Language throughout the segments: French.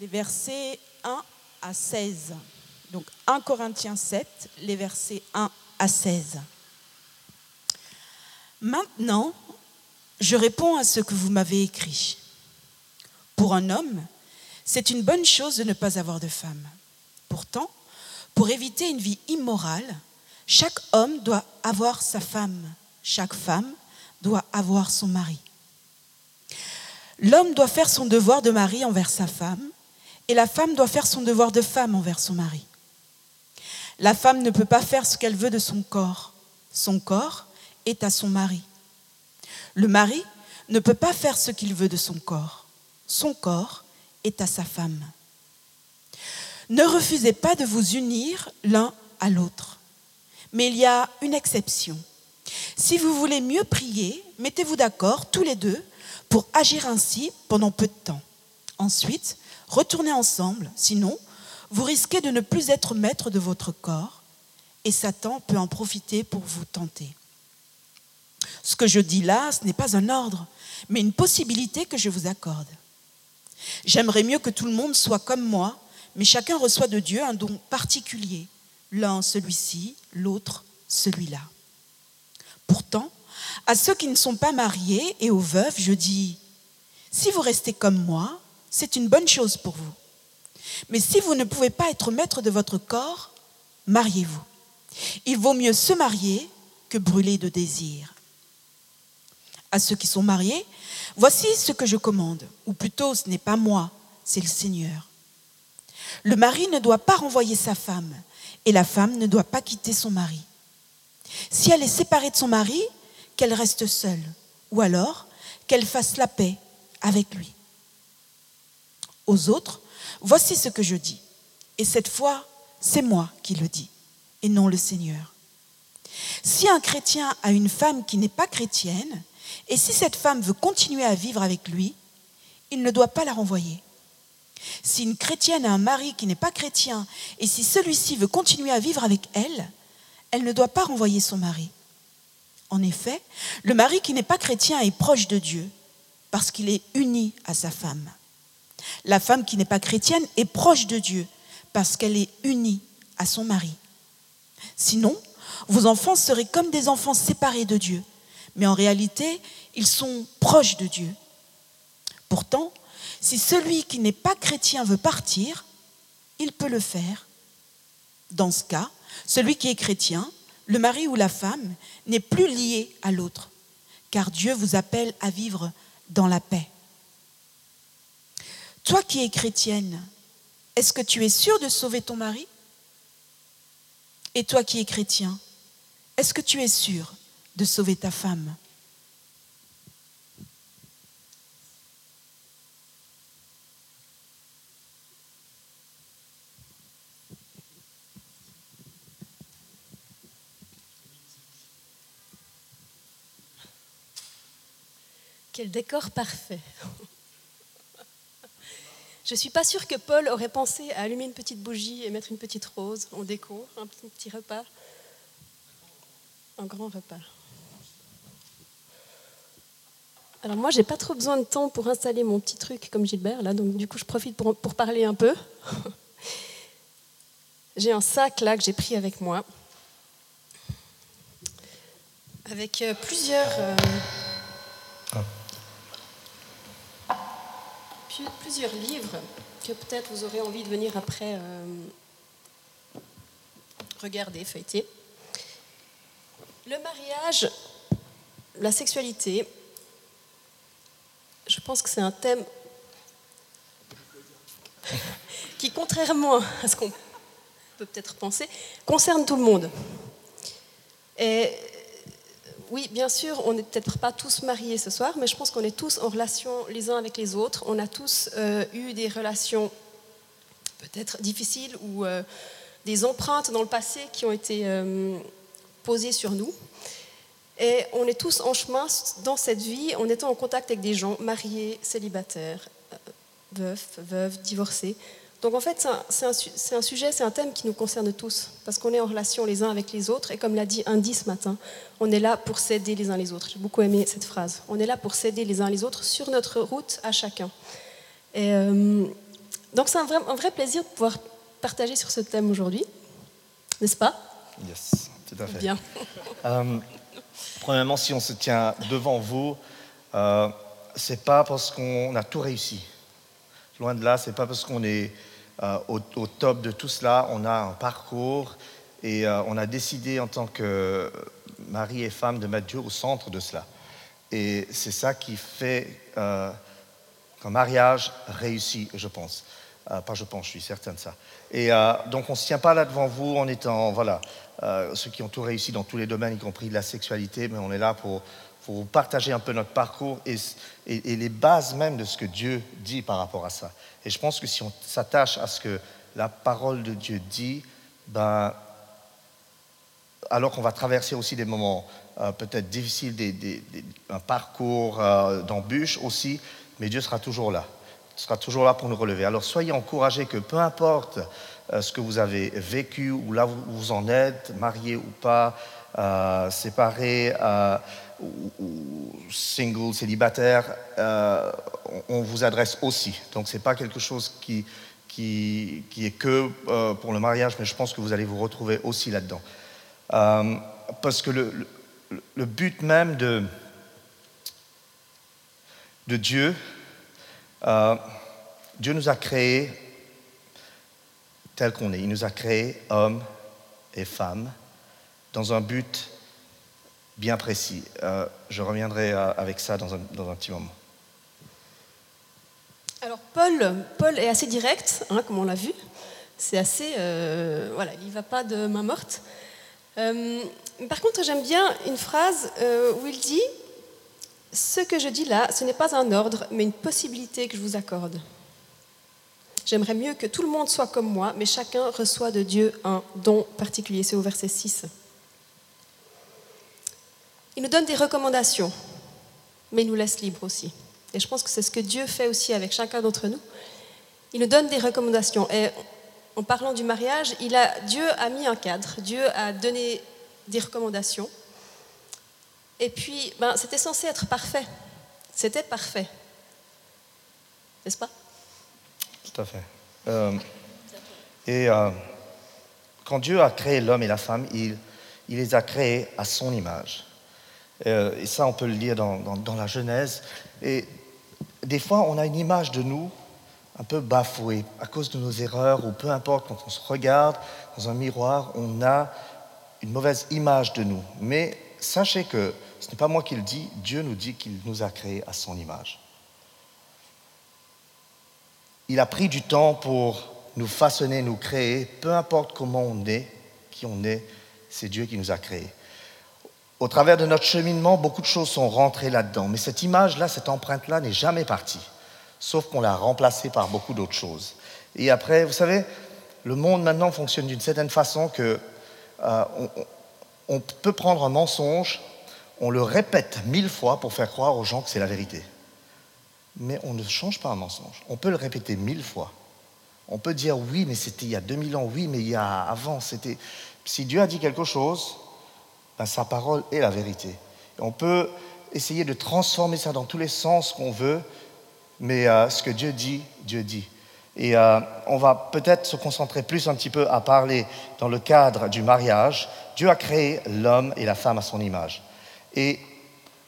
les versets 1 à 16. Donc 1 Corinthiens 7, les versets 1 à 16. Maintenant, je réponds à ce que vous m'avez écrit. Pour un homme, c'est une bonne chose de ne pas avoir de femme. Pourtant, pour éviter une vie immorale, chaque homme doit avoir sa femme, chaque femme doit avoir son mari. L'homme doit faire son devoir de mari envers sa femme et la femme doit faire son devoir de femme envers son mari. La femme ne peut pas faire ce qu'elle veut de son corps. Son corps est à son mari. Le mari ne peut pas faire ce qu'il veut de son corps. Son corps est à sa femme. Ne refusez pas de vous unir l'un à l'autre. Mais il y a une exception. Si vous voulez mieux prier, mettez-vous d'accord tous les deux pour agir ainsi pendant peu de temps. Ensuite, retournez ensemble, sinon, vous risquez de ne plus être maître de votre corps et Satan peut en profiter pour vous tenter. Ce que je dis là, ce n'est pas un ordre, mais une possibilité que je vous accorde. J'aimerais mieux que tout le monde soit comme moi, mais chacun reçoit de Dieu un don particulier, l'un celui-ci, l'autre celui-là. Pourtant, à ceux qui ne sont pas mariés et aux veuves, je dis, si vous restez comme moi, c'est une bonne chose pour vous. Mais si vous ne pouvez pas être maître de votre corps, mariez-vous. Il vaut mieux se marier que brûler de désir. À ceux qui sont mariés, voici ce que je commande, ou plutôt ce n'est pas moi, c'est le Seigneur. Le mari ne doit pas renvoyer sa femme, et la femme ne doit pas quitter son mari. Si elle est séparée de son mari, qu'elle reste seule, ou alors qu'elle fasse la paix avec lui. Aux autres, voici ce que je dis. Et cette fois, c'est moi qui le dis, et non le Seigneur. Si un chrétien a une femme qui n'est pas chrétienne, et si cette femme veut continuer à vivre avec lui, il ne doit pas la renvoyer. Si une chrétienne a un mari qui n'est pas chrétien, et si celui-ci veut continuer à vivre avec elle, elle ne doit pas renvoyer son mari. En effet, le mari qui n'est pas chrétien est proche de Dieu, parce qu'il est uni à sa femme. La femme qui n'est pas chrétienne est proche de Dieu, parce qu'elle est unie à son mari. Sinon, vos enfants seraient comme des enfants séparés de Dieu, mais en réalité, ils sont proches de Dieu. Pourtant, si celui qui n'est pas chrétien veut partir, il peut le faire. Dans ce cas, celui qui est chrétien, le mari ou la femme, n'est plus lié à l'autre, car Dieu vous appelle à vivre dans la paix. Toi qui es chrétienne, est-ce que tu es sûre de sauver ton mari? Et toi qui es chrétien, est-ce que tu es sûr de sauver ta femme? Quel décor parfait. Je ne suis pas sûre que Paul aurait pensé à allumer une petite bougie et mettre une petite rose en déco, un petit repas. Un grand repas. Alors moi, j'ai pas trop besoin de temps pour installer mon petit truc comme Gilbert, là, donc du coup, je profite pour, pour parler un peu. J'ai un sac là que j'ai pris avec moi, avec euh, plusieurs... Euh, plusieurs livres que peut-être vous aurez envie de venir après euh, regarder, feuilleter. Le mariage, la sexualité, je pense que c'est un thème qui, contrairement à ce qu'on peut peut-être penser, concerne tout le monde. Et oui, bien sûr, on n'est peut-être pas tous mariés ce soir, mais je pense qu'on est tous en relation les uns avec les autres. On a tous euh, eu des relations peut-être difficiles ou euh, des empreintes dans le passé qui ont été euh, posées sur nous. Et on est tous en chemin dans cette vie en étant en contact avec des gens mariés, célibataires, veufs, veuves, divorcés. Donc en fait, c'est un, sujet, c'est un thème qui nous concerne tous, parce qu'on est en relation les uns avec les autres, et comme l'a dit Andy ce matin, on est là pour s'aider les uns les autres. J'ai beaucoup aimé cette phrase. On est là pour s'aider les uns les autres sur notre route à chacun. Et, euh, donc c'est un vrai, un vrai plaisir de pouvoir partager sur ce thème aujourd'hui, n'est-ce pas? Yes, tout à fait. Bien. Euh, premièrement, si on se tient devant vous, euh, c'est pas parce qu'on a tout réussi. Loin de là, c'est pas parce qu'on est euh, au, top de tout cela. On a un parcours et euh, on a décidé en tant que mari et femme de mettre Dieu au centre de cela. Et c'est ça qui fait euh, qu'un mariage réussit, je pense. Euh, pas je pense, je suis certain de ça. Et donc on ne se tient pas là devant vous en étant, voilà, ceux qui ont tout réussi dans tous les domaines, y compris la sexualité, mais on est là pour, pour vous partager un peu notre parcours et, les bases même de ce que Dieu dit par rapport à ça. Et je pense que si on s'attache à ce que la parole de Dieu dit, ben, alors qu'on va traverser aussi des moments euh, peut-être difficiles, des, un parcours euh, d'embûches aussi, mais Dieu sera toujours là. Il sera toujours là pour nous relever. Alors soyez encouragés que peu importe euh, ce que vous avez vécu, ou là vous, vous en êtes, marié ou pas, euh, séparé, ou, single, célibataire, euh, on, vous adresse aussi. Donc ce n'est pas quelque chose qui, qui, est que euh, pour le mariage, mais je pense que vous allez vous retrouver aussi là-dedans. Euh, parce que le, le- but même de, de Dieu, Dieu nous a créés tel qu'on est. Il nous a créés hommes et femmes dans un but bien précis. Euh, je reviendrai euh, avec ça dans un, dans un petit moment. Alors Paul, Paul est assez direct, hein, comme on l'a vu. C'est assez, euh, voilà, il va pas de main morte. Par contre, j'aime bien une phrase où il dit Ce que je dis là, ce n'est pas un ordre, mais une possibilité que je vous accorde. J'aimerais mieux que tout le monde soit comme moi, mais chacun reçoit de Dieu un don particulier. C'est au verset 6. Il nous donne des recommandations, mais il nous laisse libres aussi. Et je pense que c'est ce que Dieu fait aussi avec chacun d'entre nous. Il nous donne des recommandations. Et en parlant du mariage, Dieu a mis un cadre, Dieu a donné des recommandations. Et puis, ben, c'était censé être parfait. C'était parfait. N'est-ce pas? Tout à fait. Euh, et euh, quand Dieu a créé l'homme et la femme, il les a créés à son image. Euh, et ça, on peut le lire dans, dans- dans la Genèse. Et des fois, on a une image de nous un peu bafouée à cause de nos erreurs, ou peu importe, quand on se regarde dans un miroir, on a une mauvaise image de nous. Mais sachez que ce n'est pas moi qui le dis, Dieu nous dit qu'il nous a créés à son image. Il a pris du temps pour nous façonner, nous créer, peu importe comment on est, qui on est, c'est Dieu qui nous a créés. Au travers de notre cheminement, beaucoup de choses sont rentrées là-dedans, mais cette image-là, cette empreinte-là n'est jamais partie, sauf qu'on l'a remplacée par beaucoup d'autres choses. Et après, vous savez, le monde maintenant fonctionne d'une certaine façon que euh, on, peut prendre un mensonge, on le répète mille fois pour faire croire aux gens que c'est la vérité. Mais on ne change pas un mensonge. On peut le répéter mille fois. On peut dire oui, mais c'était il y a 2000 ans, oui, mais il y a avant, c'était. Si Dieu a dit quelque chose, ben, sa parole est la vérité. On peut essayer de transformer ça dans tous les sens qu'on veut, mais euh, ce que Dieu dit, Dieu dit. Et euh, on va peut-être se concentrer plus un petit peu à parler dans le cadre du mariage. Dieu a créé l'homme et la femme à son image. Et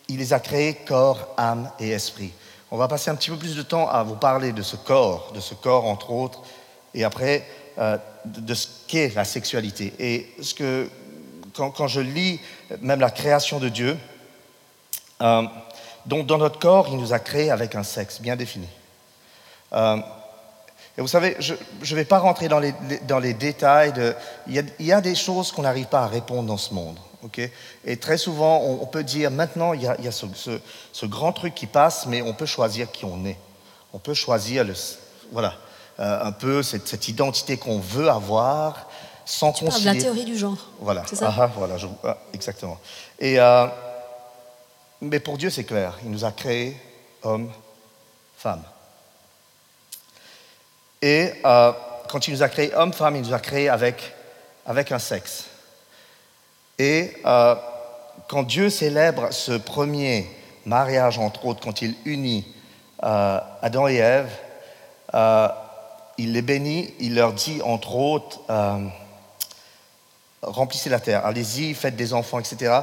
il les a créés corps, âme et esprit. On va passer un petit peu plus de temps à vous parler de ce corps, de ce corps entre autres, et après euh, de ce qu'est la sexualité. Et ce que, quand, je lis même la création de Dieu, euh, donc dans notre corps, il nous a créés avec un sexe bien défini. Euh, et vous savez, je ne vais pas rentrer dans les, dans les détails. Il, y a, des choses qu'on n'arrive pas à répondre dans ce monde. ok? Et très souvent, on, peut dire maintenant, il y a, ce, grand truc qui passe, mais on peut choisir qui on est. On peut choisir voilà, euh, un peu cette identité qu'on veut avoir sans Tu parles de la théorie du genre. Voilà, C'est ça Ah, ah, voilà je- ah, exactement. Et, euh, mais pour Dieu, c'est clair. Il nous a créés hommes, femmes. Et euh, quand il nous a créés hommes, femmes, il nous a créés avec, avec un sexe. Et euh, quand Dieu célèbre ce premier mariage, entre autres, quand il unit euh, Adam et Ève, il les bénit, il leur dit entre autres, remplissez la terre, allez-y, faites des enfants, etc.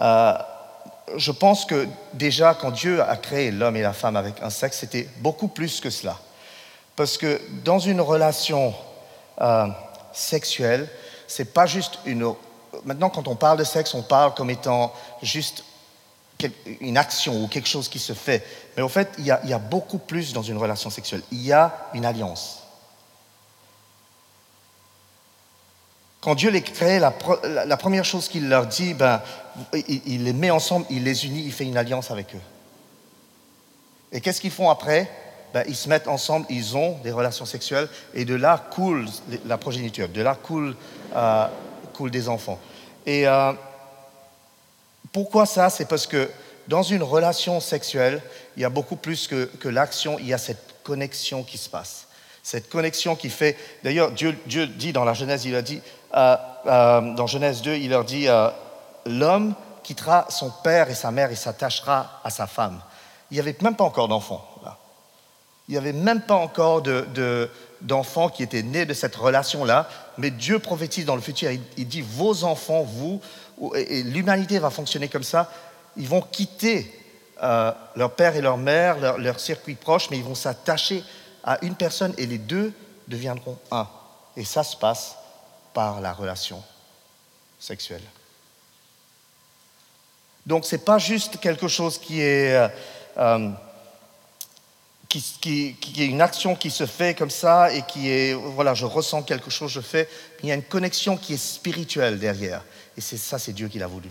Euh, je pense que déjà quand Dieu a créé l'homme et la femme avec un sexe, c'était beaucoup plus que cela. Parce que dans une relation euh, sexuelle, c'est pas juste une. Maintenant, quand on parle de sexe, on parle comme étant juste une action ou quelque chose qui se fait. Mais en fait, il y, a, il y a beaucoup plus dans une relation sexuelle. Il y a une alliance. Quand Dieu les crée, la, première chose qu'il leur dit, ben, il, les met ensemble, il les unit, il fait une alliance avec eux. Et qu'est-ce qu'ils font après? Ben, Ils se mettent ensemble, ils ont des relations sexuelles, et de là coule la progéniture, de là coule, euh, des enfants. Et euh, pourquoi ça? C'est parce que dans une relation sexuelle, il y a beaucoup plus que, que l'action, il y a cette connexion qui se passe. Cette connexion qui fait. D'ailleurs, Dieu, Dieu dit dans la Genèse, il a dit euh, euh, dans Genèse 2, il leur dit euh, L'homme quittera son père et sa mère et s'attachera à sa femme. Il n'y avait même pas encore d'enfants. Il n'y avait même pas encore d'enfants de, qui étaient nés de cette relation-là, mais Dieu prophétise dans le futur. Il, dit Vos enfants, vous, et, l'humanité va fonctionner comme ça, ils vont quitter leur père et leur mère, leur circuit proche, mais ils vont s'attacher à une personne et les deux deviendront un. Et ça se passe par la relation sexuelle. Donc ce n'est pas juste quelque chose qui est, euh, euh, qui, qui, est une action qui se fait comme ça et qui est, voilà, je ressens quelque chose, je fais. Il y a une connexion qui est spirituelle derrière. Et c'est ça, c'est Dieu qui l'a voulu.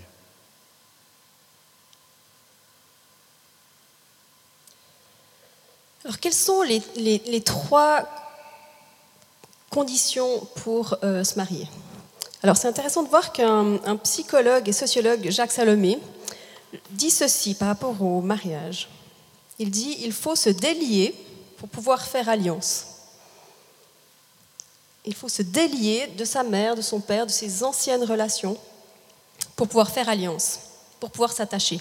Alors quelles sont les, trois conditions pour euh, se marier? Alors c'est intéressant de voir qu'un psychologue et sociologue, Jacques Salomé, dit ceci par rapport au mariage. Il dit il faut se délier pour pouvoir faire alliance. Il faut se délier de sa mère, de son père, de ses anciennes relations pour pouvoir faire alliance, pour pouvoir s'attacher.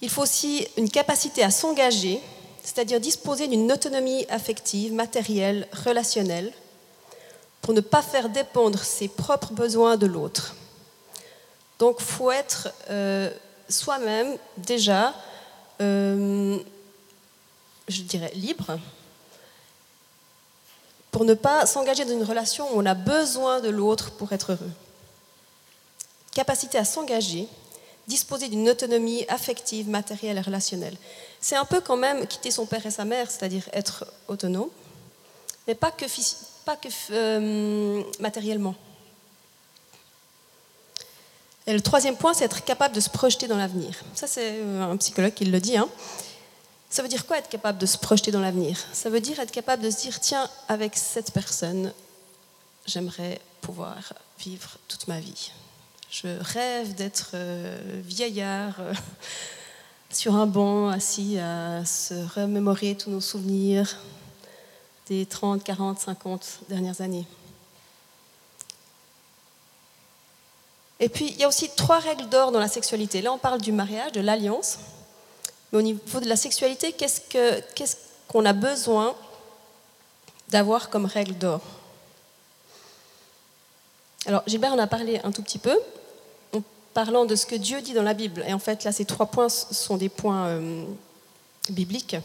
Il faut aussi une capacité à s'engager, c'est-à-dire disposer d'une autonomie affective, matérielle, relationnelle, pour ne pas faire dépendre ses propres besoins de l'autre. Donc il faut être euh, soi-même déjà, euh, je dirais, libre, pour ne pas s'engager dans une relation où on a besoin de l'autre pour être heureux. Capacité à s'engager, disposer d'une autonomie affective, matérielle et relationnelle. C'est un peu quand même quitter son père et sa mère, c'est-à-dire être autonome, mais pas que, pas que euh, matériellement. Et le troisième point, c'est être capable de se projeter dans l'avenir. Ça, c'est euh, un psychologue qui le dit. Hein. Ça veut dire quoi être capable de se projeter dans l'avenir? Ça veut dire être capable de se dire, tiens, avec cette personne, j'aimerais pouvoir vivre toute ma vie. Je rêve d'être euh, vieillard sur un banc, assis à se remémorer tous nos souvenirs, des 30, 40, 50 dernières années. Et puis, il y a aussi trois règles d'or dans la sexualité. Là, on parle du mariage, de l'alliance. Mais au niveau de la sexualité, qu'est-ce qu'on a besoin d'avoir comme règle d'or? Alors, Gilbert en a parlé un tout petit peu, parlant de ce que Dieu dit dans la Bible. Et en fait, là, ces trois points sont des points euh, bibliques.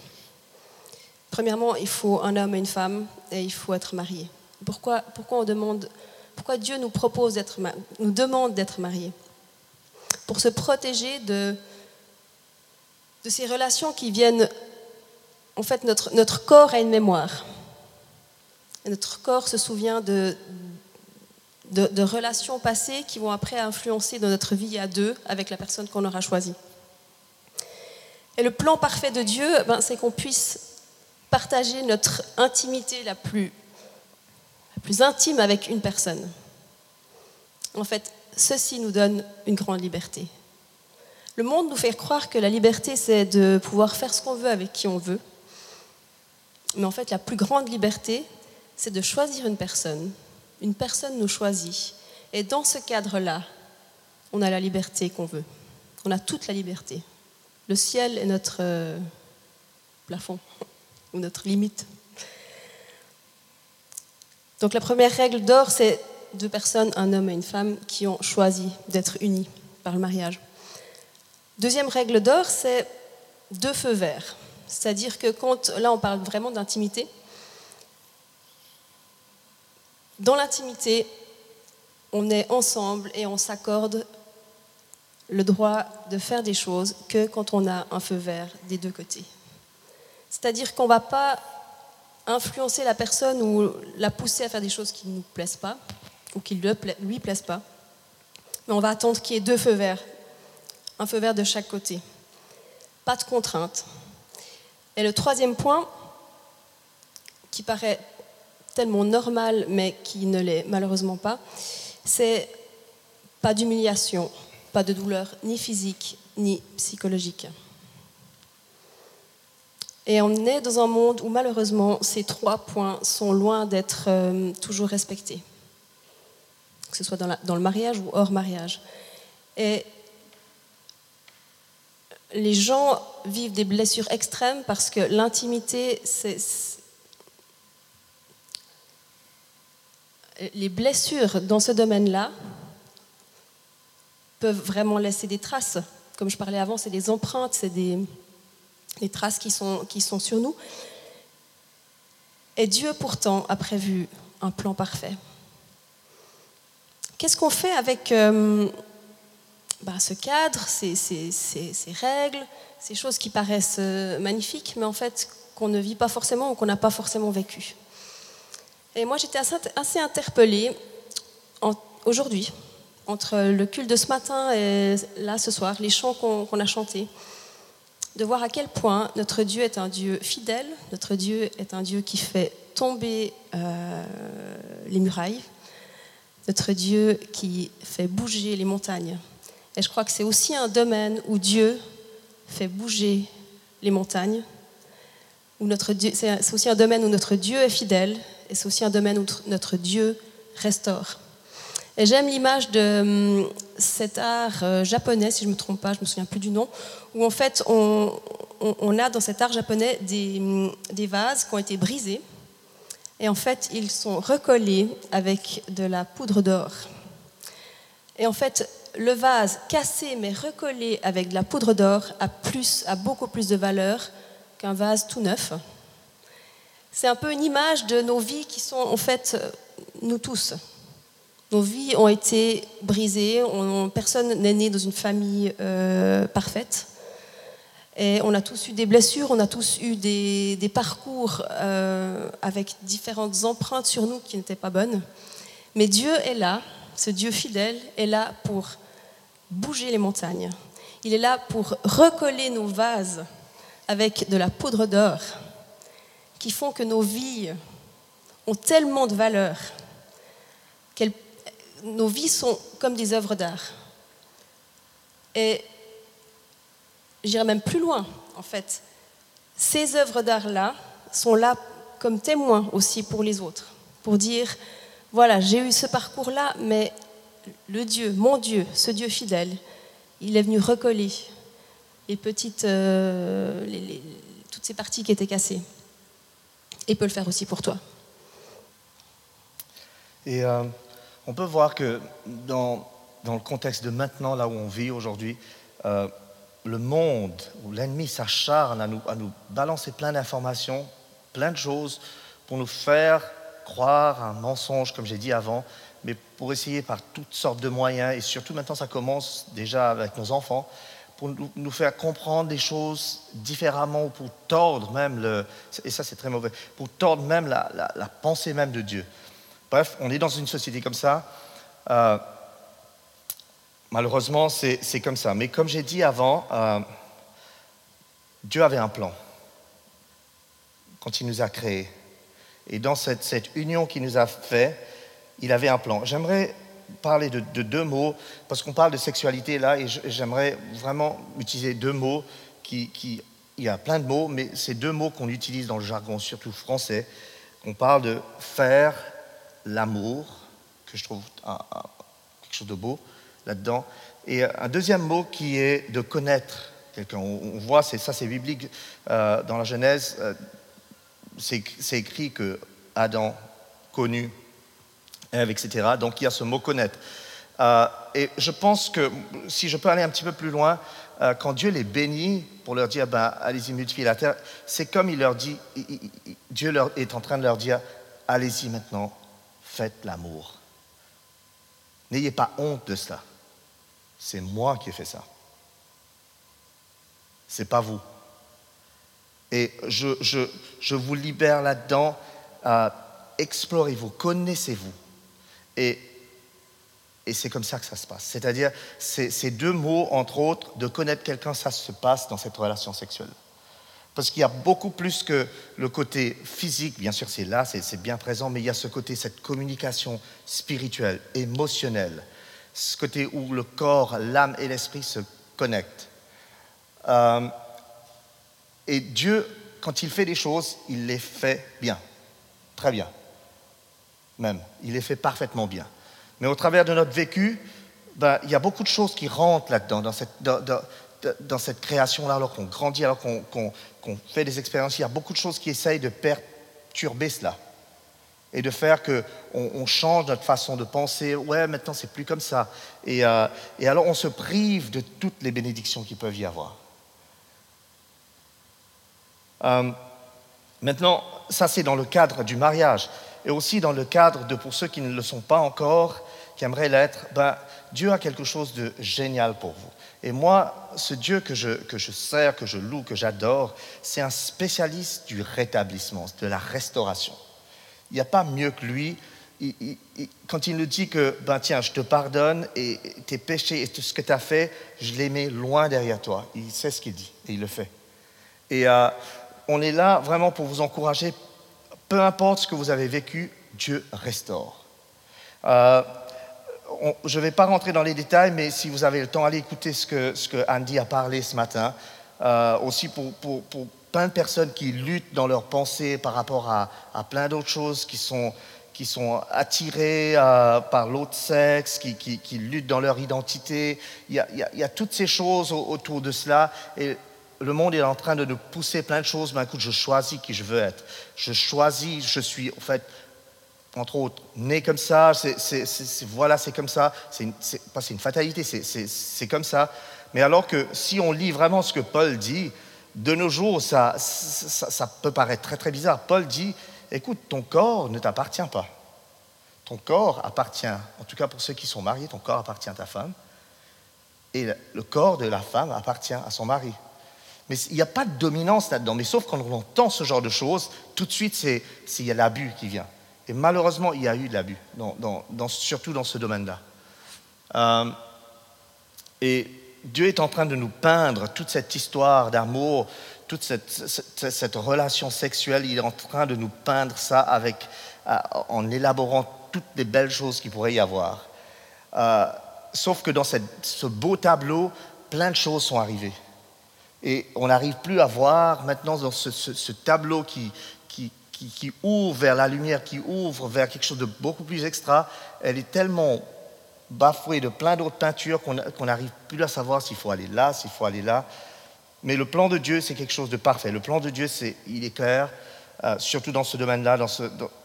Premièrement, il faut un homme et une femme et il faut être marié. Pourquoi, pourquoi, on demande, pourquoi Dieu nous, propose d'être, nous demande d'être mariés? Pour se protéger de, de ces relations qui viennent. En fait, notre, notre corps a une mémoire. notre corps se souvient de, de, relations passées qui vont après influencer dans notre vie à deux avec la personne qu'on aura choisie. Et le plan parfait de Dieu, ben, c'est qu'on puisse partager notre intimité la plus, la plus intime avec une personne. En fait, ceci nous donne une grande liberté. Le monde nous fait croire que la liberté, c'est de pouvoir faire ce qu'on veut avec qui on veut. Mais en fait, la plus grande liberté, c'est de choisir une personne. Une personne nous choisit. Et dans ce cadre-là, on a la liberté qu'on veut. On a toute la liberté. Le ciel est notre euh, plafond notre limite. Donc la première règle d'or, c'est deux personnes, un homme et une femme, qui ont choisi d'être unis par le mariage. Deuxième règle d'or, c'est deux feux verts. C'est-à-dire que quand, là on parle vraiment d'intimité, dans l'intimité, on est ensemble et on s'accorde le droit de faire des choses que quand on a un feu vert des deux côtés. C'est-à-dire qu'on ne va pas influencer la personne ou la pousser à faire des choses qui ne nous plaisent pas ou qui ne lui plaisent pas, mais on va attendre qu'il y ait deux feux verts, un feu vert de chaque côté. Pas de contrainte. Et le troisième point, qui paraît tellement normal, mais qui ne l'est malheureusement pas, c'est pas d'humiliation, pas de douleur ni physique ni psychologique. Et on est dans un monde où malheureusement ces trois points sont loin d'être euh, toujours respectés, que ce soit dans, le mariage ou hors mariage. Et les gens vivent des blessures extrêmes parce que l'intimité, c'est les blessures dans ce domaine-là peuvent vraiment laisser des traces. Comme je parlais avant, c'est des empreintes, c'est des, traces qui sont, sur nous. Et Dieu pourtant a prévu un plan parfait. Qu'est-ce qu'on fait avec euh, bah, ce cadre, ces, ces, ces, règles, ces choses qui paraissent euh, magnifiques, mais en fait qu'on ne vit pas forcément ou qu'on n'a pas forcément vécu? Et moi, j'étais assez, interpellée aujourd'hui, entre le culte de ce matin et là, ce soir, les chants qu'on a chantés, de voir à quel point notre Dieu est un Dieu fidèle, notre Dieu est un Dieu qui fait tomber euh, les murailles, notre Dieu qui fait bouger les montagnes. Et je crois que c'est aussi un domaine où Dieu fait bouger les montagnes, où notre c'est aussi un domaine où notre Dieu est fidèle et c'est aussi un domaine où notre Dieu restaure. Et j'aime l'image de hum, cet art euh, japonais, si je ne me trompe pas, je ne me souviens plus du nom, où en fait on, a dans cet art japonais des, hum, des, vases qui ont été brisés et en fait ils sont recollés avec de la poudre d'or. Et en fait le vase cassé mais recollé avec de la poudre d'or a, plus, a beaucoup plus de valeur qu'un vase tout neuf. C'est un peu une image de nos vies qui sont en fait euh, nous tous. Nos vies ont été brisées, personne n'est né dans une famille euh, parfaite. Et on a tous eu des blessures, on a tous eu des, parcours euh, avec différentes empreintes sur nous qui n'étaient pas bonnes. Mais Dieu est là, ce Dieu fidèle est là pour bouger les montagnes. Il est là pour recoller nos vases avec de la poudre d'or qui font que nos vies ont tellement de valeur, que nos vies sont comme des œuvres d'art. Et j'irai même plus loin, en fait. Ces œuvres d'art-là sont là comme témoins aussi pour les autres, pour dire, voilà, j'ai eu ce parcours-là, mais le Dieu, mon Dieu, ce Dieu fidèle, il est venu recoller les petites, euh, toutes ces parties qui étaient cassées et peut le faire aussi pour toi. Et euh, on peut voir que dans, dans, le contexte de maintenant, là où on vit aujourd'hui, euh, le monde, où l'ennemi s'acharne à nous, à nous balancer plein d'informations, plein de choses, pour nous faire croire un mensonge, comme j'ai dit avant, mais pour essayer par toutes sortes de moyens, et surtout maintenant ça commence déjà avec nos enfants, pour nous faire comprendre des choses différemment, ou pour tordre même, le, et ça c'est très mauvais, pour tordre même la, pensée même de Dieu. Bref, on est dans une société comme ça. Euh, malheureusement, c'est comme ça. Mais comme j'ai dit avant, euh, Dieu avait un plan quand il nous a créés. Et dans cette, cette union qu'il nous a fait, il avait un plan. J'aimerais parler de, deux mots, parce qu'on parle de sexualité là, et j'aimerais vraiment utiliser deux mots qui, Il y a plein de mots, mais c'est deux mots qu'on utilise dans le jargon, surtout français. On parle de faire l'amour, que je trouve quelque chose de beau là-dedans. Et un deuxième mot qui est de connaître quelqu'un. On, voit, ça c'est biblique, euh, dans la Genèse, euh, c'est écrit que Adam connut etc. Donc il y a ce mot connaître. Euh, et je pense que si je peux aller un petit peu plus loin, euh, quand Dieu les bénit pour leur dire ben, allez-y, multipliez la terre, c'est comme il leur dit, Dieu est en train de leur dire allez-y maintenant, faites l'amour. N'ayez pas honte de cela. C'est moi qui ai fait ça. C'est pas vous. Et je, je, je vous libère là-dedans. Euh, explorez-vous, connaissez-vous. Et c'est comme ça que ça se passe. C'est-à-dire, ces deux mots, entre autres, de connaître quelqu'un, ça se passe dans cette relation sexuelle. Parce qu'il y a beaucoup plus que le côté physique, bien sûr c'est là, c'est bien présent, mais il y a ce côté, cette communication spirituelle, émotionnelle, ce côté où le corps, l'âme et l'esprit se connectent. Euh, et Dieu, quand il fait des choses, il les fait bien, très bien, même, il les fait parfaitement bien. Mais au travers de notre vécu, ben, il y a beaucoup de choses qui rentrent là-dedans, dans cette, dans, cette création-là, alors qu'on grandit, alors qu'on fait des expériences. Il y a beaucoup de choses qui essayent de perturber cela et de faire qu'on on change notre façon de penser. Ouais, maintenant c'est plus comme ça. Et, euh, et alors on se prive de toutes les bénédictions qui peuvent y avoir. Euh, maintenant, ça c'est dans le cadre du mariage et aussi dans le cadre de, pour ceux qui ne le sont pas encore, qui aimeraient l'être, ben, Dieu a quelque chose de génial pour vous. Et moi, ce Dieu que je, que je sers, que je loue, que j'adore, c'est un spécialiste du rétablissement, de la restauration. Il n'y a pas mieux que lui. quand il nous dit que, ben tiens, je te pardonne et tes péchés et tout ce que tu as fait, je les mets loin derrière toi. Il sait ce qu'il dit et il le fait. Et euh, on est là vraiment pour vous encourager peu importe ce que vous avez vécu, Dieu restaure. Euh, je ne vais pas rentrer dans les détails, mais si vous avez le temps, allez écouter ce que, Andy a parlé ce matin. Euh, aussi pour, plein de personnes qui luttent dans leurs pensées par rapport à, plein d'autres choses, qui sont, attirées euh, par l'autre sexe, qui, luttent dans leur identité. Il y a, il y a toutes ces choses autour de cela. Et le monde est en train de nous pousser plein de choses, mais écoute, je choisis qui je veux être. Je choisis, je suis, en fait, entre autres, né comme ça, voilà, c'est comme ça. C'est c'est une fatalité, c'est comme ça. Mais alors que si on lit vraiment ce que Paul dit, de nos jours, ça, ça, ça peut paraître très très bizarre. Paul dit, écoute, ton corps ne t'appartient pas. Ton corps appartient, en tout cas pour ceux qui sont mariés, ton corps appartient à ta femme. Et le corps de la femme appartient à son mari. Mais il n'y a pas de dominance là-dedans. Mais sauf quand on entend ce genre de choses, tout de suite, c'est il y a l'abus qui vient. Et malheureusement, il y a eu de l'abus, surtout dans ce domaine-là. Euh, et Dieu est en train de nous peindre toute cette histoire d'amour, toute cette, relation sexuelle. Il est en train de nous peindre ça en élaborant toutes les belles choses qu'il pourrait y avoir. Euh, sauf que dans ce beau tableau, plein de choses sont arrivées. Et on n'arrive plus à voir maintenant dans ce, tableau qui, ouvre vers la lumière, qui ouvre vers quelque chose de beaucoup plus extra. Elle est tellement bafouée de plein d'autres peintures qu'on n'arrive plus à savoir s'il faut aller là, s'il faut aller là. Mais le plan de Dieu, c'est quelque chose de parfait. Le plan de Dieu, il est clair, euh, surtout dans ce domaine-là,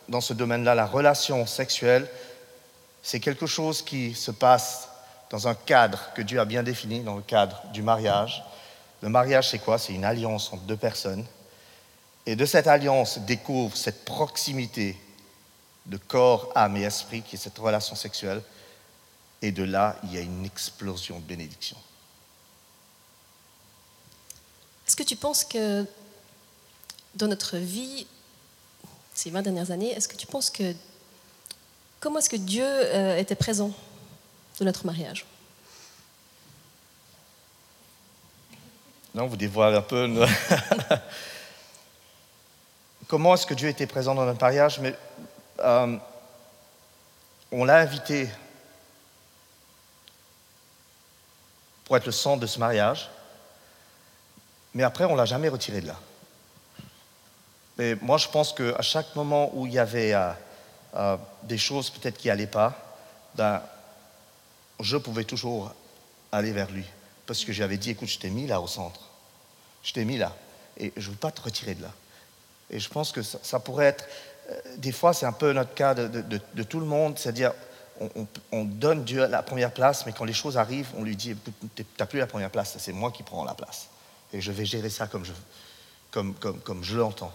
dans ce domaine-là, la relation sexuelle, c'est quelque chose qui se passe dans un cadre que Dieu a bien défini, dans le cadre du mariage. Le mariage, c'est quoi? C'est une alliance entre deux personnes. Et de cette alliance découvre cette proximité de corps, âme et esprit, qui est cette relation sexuelle. Et de là, il y a une explosion de bénédiction. Est-ce que tu penses que dans notre vie, ces 20 dernières années, est-ce que tu penses que comment est-ce que Dieu euh, était présent dans notre mariage? Non, vous dévoilez un peu. Comment est-ce que Dieu était présent dans notre mariage? Mais euh, on l'a invité pour être le centre de ce mariage, mais après on l'a jamais retiré de là. Mais moi, je pense qu'à chaque moment où il y avait euh, euh, des choses peut-être qui n'allaient pas, ben, je pouvais toujours aller vers lui. Parce que j'avais dit, écoute, je t'ai mis là au centre. Je t'ai mis là. Et je ne veux pas te retirer de là. Et je pense que ça, pourrait être des fois, c'est un peu notre cas de, tout le monde, c'est-à-dire on, on- on donne Dieu la première place, mais quand les choses arrivent, on lui dit, écoute, t'es- t'as plus la première place, c'est moi qui prends la place. Et je vais gérer ça comme je, comme, comme, comme je l'entends.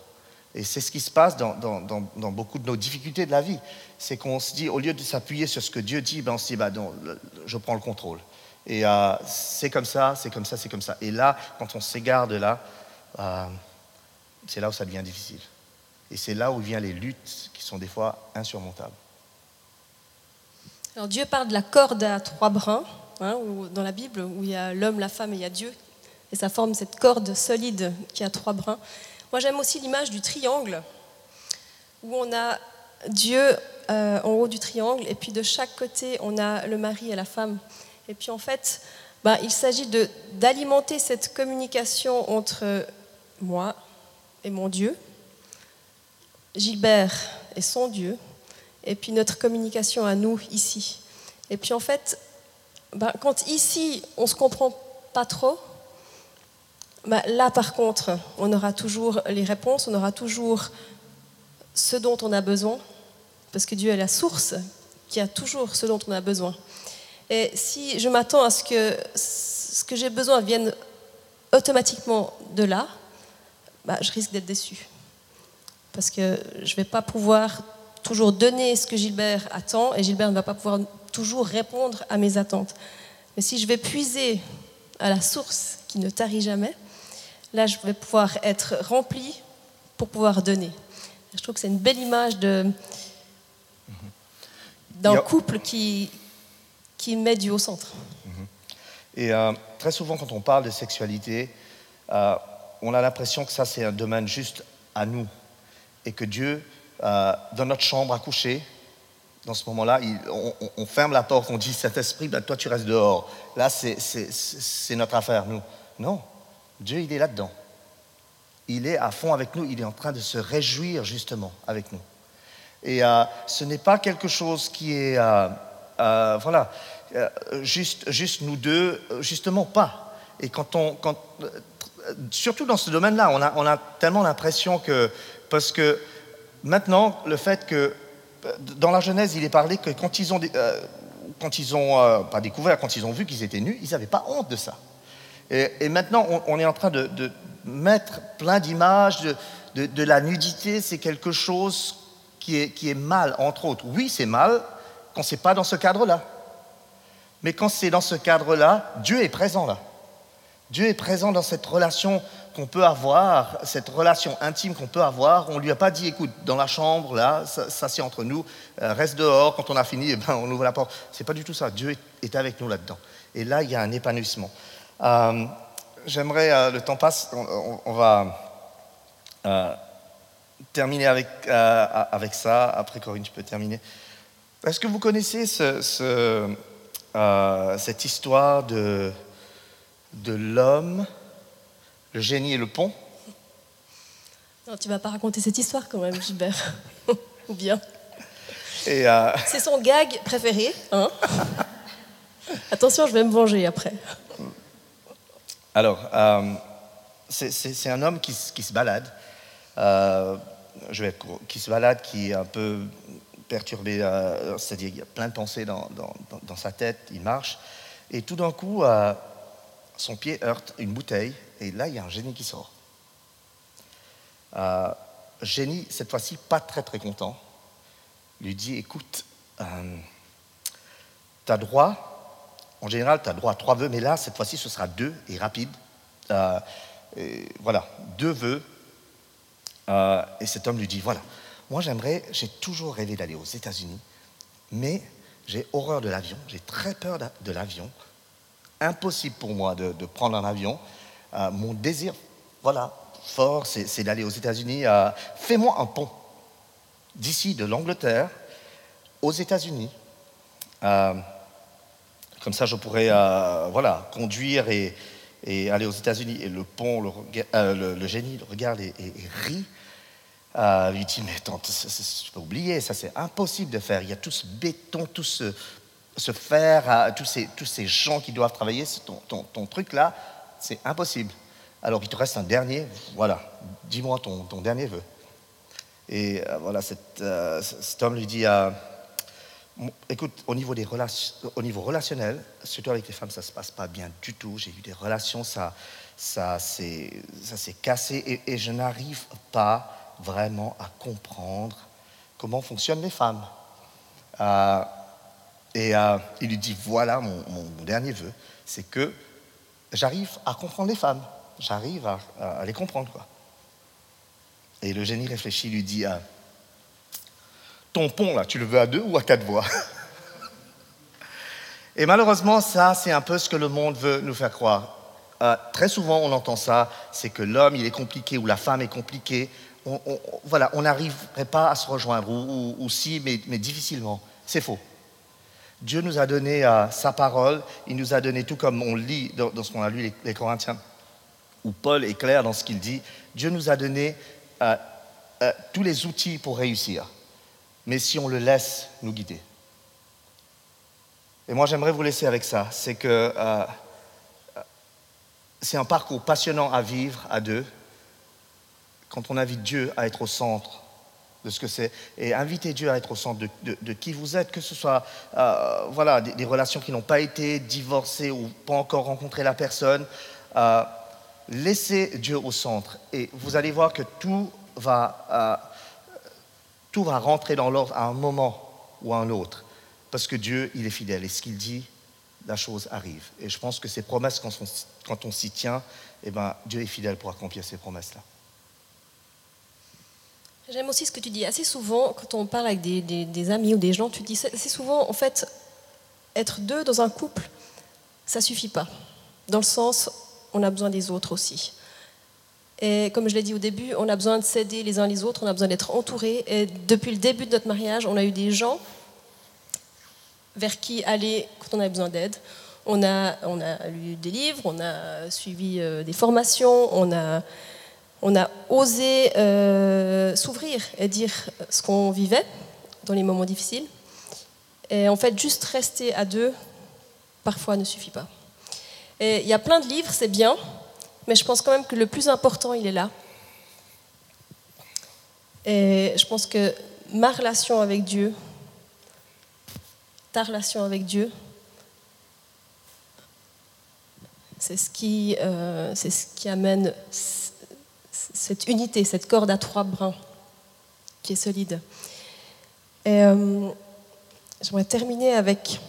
Et c'est ce qui se passe dans, dans- dans- beaucoup de nos difficultés de la vie. C'est qu'on se dit, au lieu de s'appuyer sur ce que Dieu dit, ben on se dit, bah non, je prends le contrôle. Et euh, c'est comme ça, c'est comme ça, c'est comme ça. Et là, quand on s'égare de là, euh, c'est là où ça devient difficile. Et c'est là où viennent les luttes qui sont des fois insurmontables. Alors Dieu parle de la corde à trois brins, hein, dans la Bible, où il y a l'homme, la femme et il y a Dieu. Et ça forme cette corde solide qui a trois brins. Moi j'aime aussi l'image du triangle, où on a Dieu euh, en haut du triangle, et puis de chaque côté on a le mari et la femme. Et puis en fait, ben, il s'agit d'alimenter cette communication entre moi et mon Dieu, Gilbert et son Dieu, et puis notre communication à nous ici. Et puis en fait, ben, quand ici on ne se comprend pas trop, ben, là par contre, on aura toujours les réponses, on aura toujours ce dont on a besoin, parce que Dieu est la source qui a toujours ce dont on a besoin. Et si je m'attends à ce que ce que j'ai besoin vienne automatiquement de là, ben, je risque d'être déçue parce que je ne vais pas pouvoir toujours donner ce que Gilbert attend et Gilbert ne va pas pouvoir toujours répondre à mes attentes. Mais si je vais puiser à la source qui ne tarit jamais, là je vais pouvoir être rempli pour pouvoir donner. Je trouve que c'est une belle image de- d'un couple qui, qui met Dieu au centre. Et euh, très souvent, quand on parle de sexualité, euh, on a l'impression que ça, c'est un domaine juste à nous. Et que Dieu, euh, dans notre chambre à coucher, dans ce moment-là, on, ferme la porte, on dit Saint-Esprit, ben, toi, tu restes dehors. Là, c'est- notre affaire, nous. Non, Dieu, il est là-dedans. Il est à fond avec nous, il est en train de se réjouir justement avec nous. Et ce n'est pas quelque chose qui est, euh, voilà, euh, juste, juste nous deux, euh, justement pas. Et quand on, quand, surtout dans ce domaine-là, on a, on a tellement l'impression que, parce que maintenant, le fait que, dans la Genèse, il est parlé que quand ils ont, quand ils ont pas découvert, quand ils ont vu qu'ils étaient nus, ils n'avaient pas honte de ça. Et, maintenant, on, est en train de, de mettre plein d'images de, de- de la nudité. C'est quelque chose qui est, qui est mal, entre autres. Oui, c'est mal quand c'est pas dans ce cadre-là. Mais quand c'est dans ce cadre-là, Dieu est présent là. Dieu est présent dans cette relation qu'on peut avoir, cette relation intime qu'on peut avoir. On lui a pas dit, écoute, dans la chambre, là, ça, c'est entre nous, euh, reste dehors, quand on a fini, eh ben, on ouvre la porte. C'est pas du tout ça. Dieu est, avec nous là-dedans. Et là, il y a un épanouissement. Euh, J'aimerais, euh, le temps passe, on, on- va terminer avec, avec ça. Après, Corinne, tu peux terminer. Est-ce que vous connaissez ce- ce, euh, cette histoire de, de l'homme, le génie et le pont? Non, tu vas pas raconter cette histoire quand même, Gilbert. Ou bien euh, C'est son gag préféré. Hein? Attention, je vais me venger après. Alors, euh, c'est- un homme qui, se- qui se balade, euh, je vais être court, qui se balade, qui est un peu perturbé, euh, c'est-à-dire qu'il y a plein de pensées dans, dans- sa tête, il marche, et tout d'un coup, euh, son pied heurte une bouteille, et là, il y a un génie qui sort. Euh, génie, cette fois-ci, pas très très content, lui dit, écoute, tu as droit en général, tu as droit à trois vœux, mais là, cette fois-ci, ce sera deux et rapide. Voilà, deux vœux. Et cet homme lui dit voilà, moi j'aimerais, j'ai toujours rêvé d'aller aux États-Unis, mais j'ai horreur de l'avion, j'ai très peur de l'avion. Impossible pour moi de, prendre un avion. Euh, mon désir, voilà, fort, c'est d'aller aux États-Unis. Euh, Fais-moi un pont d'ici, de l'Angleterre, aux États-Unis. Euh, comme ça, je pourrais voilà, conduire et, aller aux États-Unis. Et le pont, le, génie le regarde et rit. Euh, lui dit, mais ça, je peux oublier, ça c'est impossible de faire. Il y a tout ce béton, tout ce, fer, euh, tous, ces, tous ces gens qui doivent travailler, ton, ton, ton truc là, c'est impossible. Alors il te reste un dernier, voilà, dis-moi ton, ton dernier vœu. Et euh, voilà, cet, euh, cet homme lui dit, euh, écoute, au niveau, des au niveau relationnel, surtout avec les femmes, ça ne se passe pas bien du tout. J'ai eu des relations, ça, ça s'est cassé et je n'arrive pas vraiment à comprendre comment fonctionnent les femmes. Euh, et euh, il lui dit, voilà mon, dernier vœu, c'est que j'arrive à comprendre les femmes. J'arrive à, les comprendre. Quoi. Et le génie réfléchit, lui dit, ah, ton pont, là, tu le veux à deux ou à quatre voix? Et malheureusement, ça, c'est un peu ce que le monde veut nous faire croire. Euh, très souvent, on entend ça, c'est que l'homme, il est compliqué ou la femme est compliquée. On, voilà, on n'arriverait pas à se rejoindre, ou, si, mais, difficilement. C'est faux. Dieu nous a donné euh, sa parole, il nous a donné tout comme on lit dans, ce qu'on a lu les, Corinthiens, où Paul est clair dans ce qu'il dit. Dieu nous a donné euh, euh, tous les outils pour réussir, mais si on le laisse nous guider. Et moi, j'aimerais vous laisser avec ça. C'est que c'est un parcours passionnant à vivre à deux, quand on invite Dieu à être au centre de ce que c'est, et inviter Dieu à être au centre de, qui vous êtes, que ce soit euh, voilà, des, des, relations qui n'ont pas été divorcées ou pas encore rencontré la personne. Euh, laissez Dieu au centre et vous allez voir que tout va, euh, tout va rentrer dans l'ordre à un moment ou à un autre. Parce que Dieu, il est fidèle et ce qu'il dit, la chose arrive. Et je pense que ces promesses, quand on, quand on s'y tient, eh ben, Dieu est fidèle pour accomplir ces promesses-là. J'aime aussi ce que tu dis. Assez souvent, quand on parle avec des, amis ou des gens, tu dis assez souvent, en fait, être deux dans un couple, ça suffit pas. Dans le sens, on a besoin des autres aussi. Et comme je l'ai dit au début, on a besoin de s'aider les uns les autres, on a besoin d'être entourés. Et depuis le début de notre mariage, on a eu des gens vers qui aller quand on a besoin d'aide. On a, on a lu des livres, on a suivi euh, des formations, on a, on a osé euh, s'ouvrir et dire ce qu'on vivait dans les moments difficiles. Et en fait, juste rester à deux, parfois, ne suffit pas. Et il y a plein de livres, c'est bien, mais je pense quand même que le plus important, il est là. Et je pense que ma relation avec Dieu, ta relation avec Dieu, c'est ce euh, c'est ce qui amène cette unité, cette corde à trois brins qui est solide. Et euh, j'aimerais terminer avec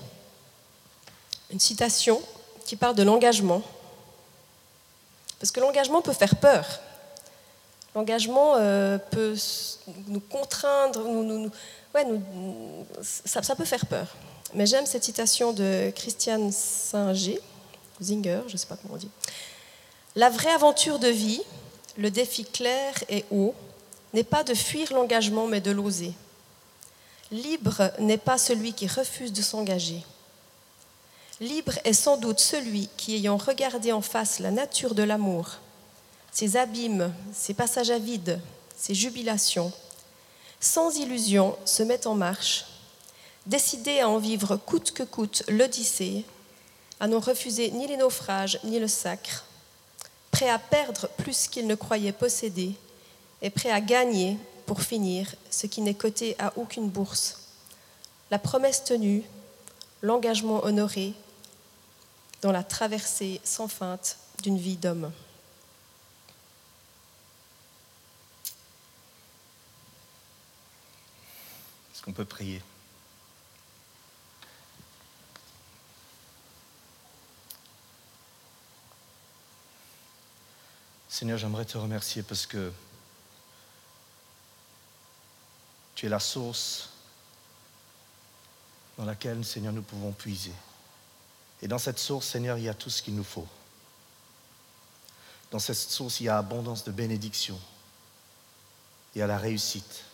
une citation qui parle de l'engagement. Parce que l'engagement peut faire peur. L'engagement euh, peut nous contraindre, ouais, ça, peut faire peur. Mais j'aime cette citation de Christiane Singer, Zinger, je ne sais pas comment on dit. La vraie aventure de vie, le défi clair et haut, n'est pas de fuir l'engagement, mais de l'oser. Libre n'est pas celui qui refuse de s'engager. Libre est sans doute celui qui, ayant regardé en face la nature de l'amour, ses abîmes, ses passages à vide, ses jubilations, sans illusion se met en marche, décidé à en vivre coûte que coûte l'Odyssée, à n'en refuser ni les naufrages ni le sacre, prêt à perdre plus qu'il ne croyait posséder, et prêt à gagner, pour finir, ce qui n'est coté à aucune bourse. La promesse tenue, l'engagement honoré, dans la traversée sans feinte d'une vie d'homme. Est-ce qu'on peut prier? Seigneur, j'aimerais te remercier parce que tu es la source dans laquelle, Seigneur, nous pouvons puiser. Et dans cette source, Seigneur, il y a tout ce qu'il nous faut. Dans cette source, il y a abondance de bénédictions. Il y a la réussite.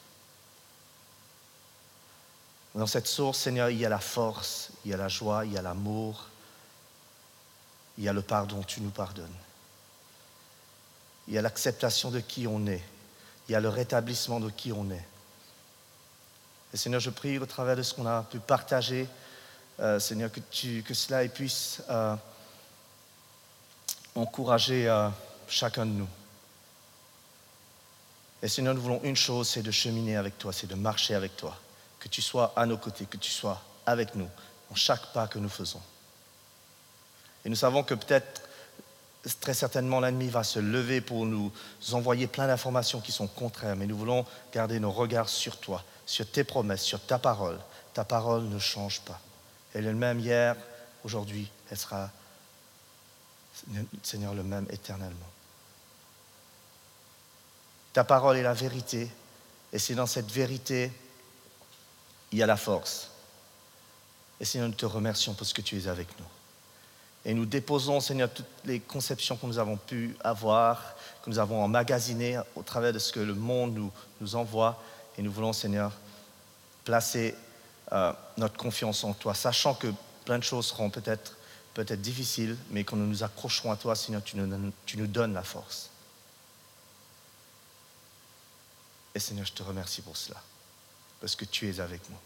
Dans cette source, Seigneur, il y a la force, il y a la joie, il y a l'amour, il y a le pardon, tu nous pardonnes. Il y a l'acceptation de qui on est, il y a le rétablissement de qui on est. Et Seigneur, je prie au travers de ce qu'on a pu partager, euh, Seigneur, que, que, cela puisse euh, encourager euh, chacun de nous. Et Seigneur, nous voulons une chose, c'est de cheminer avec toi, c'est de marcher avec toi. Que tu sois à nos côtés, que tu sois avec nous dans chaque pas que nous faisons. Et nous savons que peut-être, très certainement, l'ennemi va se lever pour nous envoyer plein d'informations qui sont contraires, mais nous voulons garder nos regards sur toi, sur tes promesses, sur ta parole. Ta parole ne change pas. Elle est le même hier, aujourd'hui, elle sera, Seigneur, le même éternellement. Ta parole est la vérité, et c'est dans cette vérité, il y a la force. Et Seigneur, nous te remercions parce que tu es avec nous. Et nous déposons, Seigneur, toutes les conceptions que nous avons pu avoir, que nous avons emmagasinées au travers de ce que le monde nous, nous envoie. Et nous voulons, Seigneur, placer euh, notre confiance en toi, sachant que plein de choses seront peut-être peut difficiles, mais quand nous nous accrocherons à toi, Seigneur, tu nous, tu nous donnes la force. Et Seigneur, je te remercie pour cela, parce que tu es avec nous.